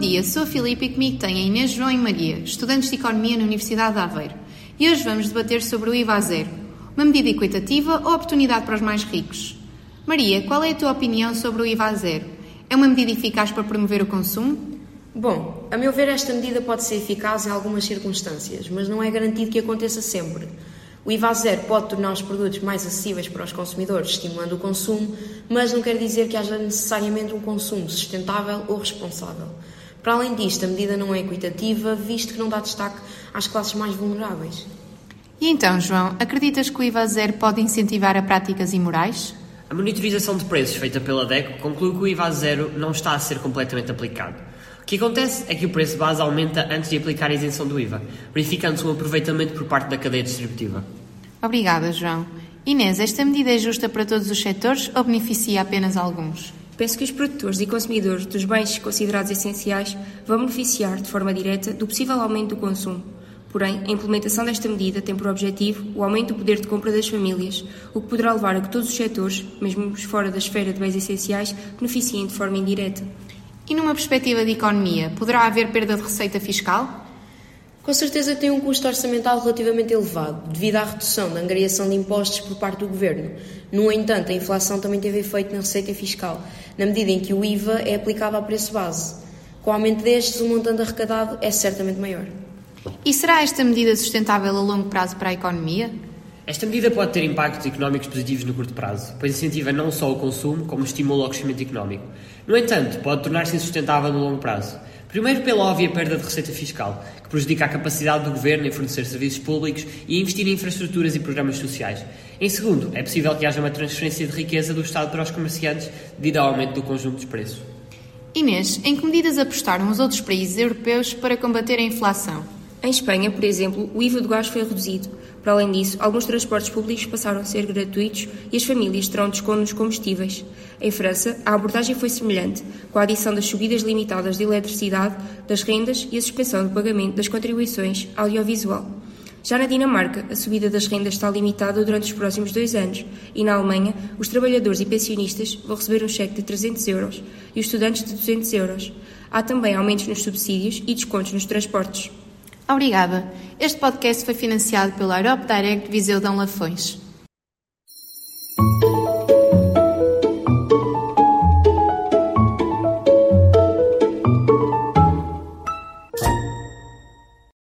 dia, sou a Filipe e comigo tenho a Inês, João e Maria, estudantes de Economia na Universidade de Aveiro. E hoje vamos debater sobre o IVA zero, uma medida equitativa ou oportunidade para os mais ricos. Maria, qual é a tua opinião sobre o IVA zero? É uma medida eficaz para promover o consumo? Bom, a meu ver, esta medida pode ser eficaz em algumas circunstâncias, mas não é garantido que aconteça sempre. O IVA zero pode tornar os produtos mais acessíveis para os consumidores, estimulando o consumo, mas não quer dizer que haja necessariamente um consumo sustentável ou responsável. Para além disto, a medida não é equitativa, visto que não dá destaque às classes mais vulneráveis. E então, João, acreditas que o IVA zero pode incentivar a práticas imorais? A monitorização de preços feita pela DECO conclui que o IVA zero não está a ser completamente aplicado. O que acontece é que o preço base aumenta antes de aplicar a isenção do IVA, verificando-se um aproveitamento por parte da cadeia distributiva. Obrigada, João. Inês, esta medida é justa para todos os setores ou beneficia apenas alguns? Penso que os produtores e consumidores dos bens considerados essenciais vão beneficiar de forma direta do possível aumento do consumo. Porém, a implementação desta medida tem por objetivo o aumento do poder de compra das famílias, o que poderá levar a que todos os setores, mesmo os fora da esfera de bens essenciais, beneficiem de forma indireta. E numa perspectiva de economia, poderá haver perda de receita fiscal? Com certeza tem um custo orçamental relativamente elevado, devido à redução da angariação de impostos por parte do governo. No entanto, a inflação também teve efeito na receita fiscal, na medida em que o IVA é aplicado ao preço base. Com o aumento destes, o montante arrecadado é certamente maior. E será esta medida sustentável a longo prazo para a economia? Esta medida pode ter impactos económicos positivos no curto prazo, pois incentiva não só o consumo, como estimula o crescimento económico. No entanto, pode tornar-se insustentável no longo prazo. Primeiro, pela óbvia perda de receita fiscal, que prejudica a capacidade do governo em fornecer serviços públicos e investir em infraestruturas e programas sociais. Em segundo, é possível que haja uma transferência de riqueza do Estado para os comerciantes devido ao aumento do conjunto dos preços. Inês, em que medidas apostaram os outros países europeus para combater a inflação? Em Espanha, por exemplo, o IVA do gás foi reduzido. Para além disso, alguns transportes públicos passaram a ser gratuitos e as famílias terão desconto nos combustíveis. Em França, a abordagem foi semelhante, com a adição das subidas limitadas de eletricidade, das rendas e a suspensão do pagamento das contribuições audiovisual. Já na Dinamarca, a subida das rendas está limitada durante os próximos dois anos e na Alemanha, os trabalhadores e pensionistas vão receber um cheque de 300 euros e os estudantes de 200 euros. Há também aumentos nos subsídios e descontos nos transportes. Obrigada. Este podcast foi financiado pela Europe Direct Viseu Dão Lafões.